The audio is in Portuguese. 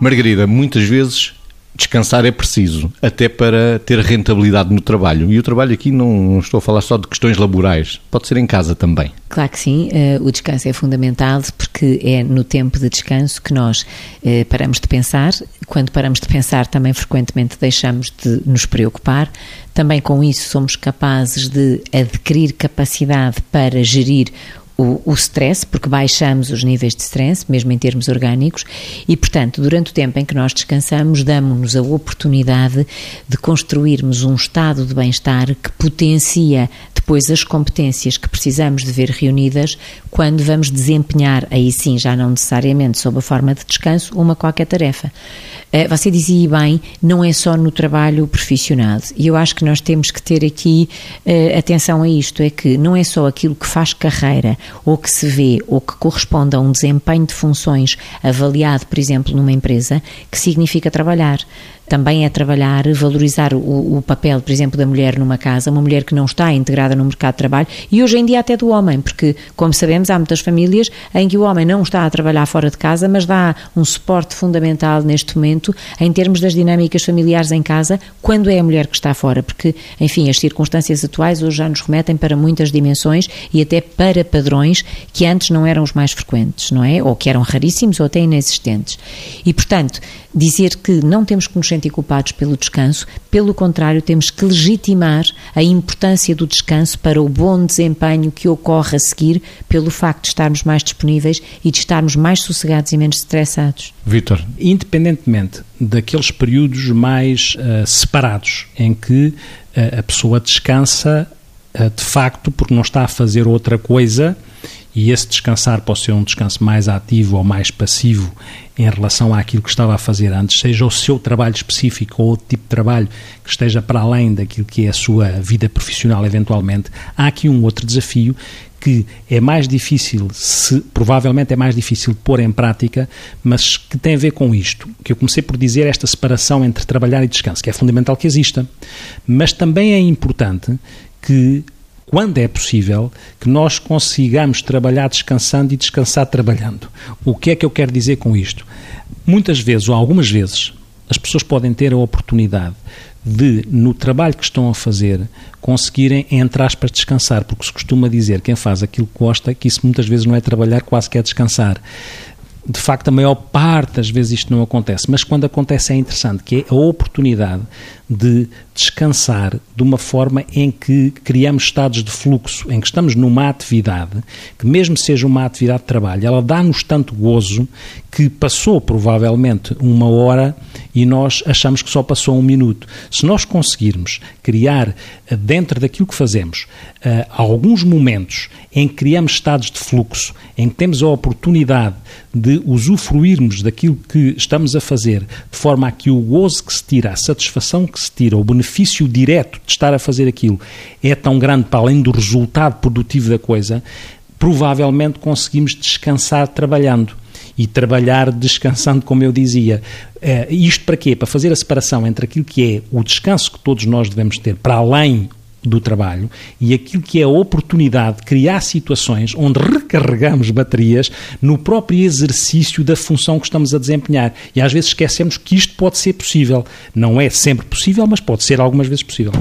Margarida, muitas vezes descansar é preciso, até para ter rentabilidade no trabalho. E o trabalho aqui não, estou a falar só de questões laborais, pode ser em casa também. Claro que sim, uh, o descanso é fundamental porque é no tempo de descanso que nós uh, paramos de pensar. Quando paramos de pensar, também frequentemente deixamos de nos preocupar. Também com isso somos capazes de adquirir capacidade para gerir o, stress, porque baixamos os níveis de stress, mesmo em termos orgânicos, e, portanto, durante o tempo em que nós descansamos, damos-nos a oportunidade de construirmos um estado de bem-estar que potencia depois as competências que precisamos de ver reunidas quando vamos desempenhar, aí sim, já não necessariamente sob a forma de descanso, uma qualquer tarefa. Eh, você dizia bem, não é só no trabalho profissional. E eu acho que nós temos que ter aqui uh, atenção a isto: é que não é só aquilo que faz carreira, ou que se vê, ou que corresponde a um desempenho de funções avaliado, por exemplo, numa empresa, que significa trabalhar também é trabalhar, valorizar o, o, papel, por exemplo, da mulher numa casa, uma mulher que não está integrada no mercado de trabalho e hoje em dia até do homem, porque, como sabemos, há muitas famílias em que o homem não está a trabalhar fora de casa, mas dá um suporte fundamental neste momento em termos das dinâmicas familiares em casa, quando é a mulher que está fora, porque, enfim, as circunstâncias atuais hoje já nos remetem para muitas dimensões e até para padrões que antes não eram os mais frequentes, não é? Ou que eram raríssimos ou até inexistentes. E, portanto, dizer que não temos que nos sentir culpados pelo descanso, pelo contrário, temos que legitimar a importância do descanso para o bom desempenho que ocorre a seguir, pelo facto de estarmos mais disponíveis e de estarmos mais sossegados e menos estressados. Vítor. Independentemente daqueles períodos mais uh, separados em que uh, a pessoa descansa uh, de facto porque não está a fazer outra coisa e esse descansar pode ser um descanso mais ativo ou mais passivo em relação àquilo que estava a fazer antes, seja o seu trabalho específico ou outro tipo de trabalho que esteja para além daquilo que é a sua vida profissional eventualmente, há aqui um outro desafio que é mais difícil, se, provavelmente é mais difícil pôr em prática, mas que tem a ver com isto, que eu comecei por dizer esta separação entre trabalhar e descanso, que é fundamental que exista, mas também é importante que quando é possível, que nós consigamos trabalhar descansando e descansar trabalhando. O que é que eu quero dizer com isto? Muitas vezes, ou algumas vezes, as pessoas podem ter a oportunidade de, no trabalho que estão a fazer, conseguirem, entre aspas, descansar, porque se costuma dizer quem faz aquilo que gosta, que isso muitas vezes não é trabalhar, quase que é descansar de facto, a maior parte das vezes isto não acontece, mas quando acontece é interessante, que é a oportunidade de descansar de uma forma em que criamos estados de fluxo, em que estamos numa atividade, que mesmo seja uma atividade de trabalho, ela dá-nos tanto gozo que passou provavelmente uma hora e nós achamos que só passou um minuto. Se nós conseguirmos criar eh, dentro daquilo que fazemos uh, alguns momentos em que criamos estados de fluxo, em que temos a oportunidade de usufruirmos daquilo que estamos a fazer, de forma a que o gozo que se tira, a satisfação que se tira, o benefício direto de estar a fazer aquilo é tão grande para além do resultado produtivo da coisa, provavelmente conseguimos descansar trabalhando e trabalhar descansando, como eu dizia. Uh, isto para quê? Para fazer a separação entre aquilo que é o descanso que todos nós devemos ter, para além do trabalho e aquilo que é a oportunidade de criar situações onde recarregamos baterias no próprio exercício da função que estamos a desempenhar. E às vezes esquecemos que isto pode ser possível. Não é sempre possível, mas pode ser algumas vezes possível.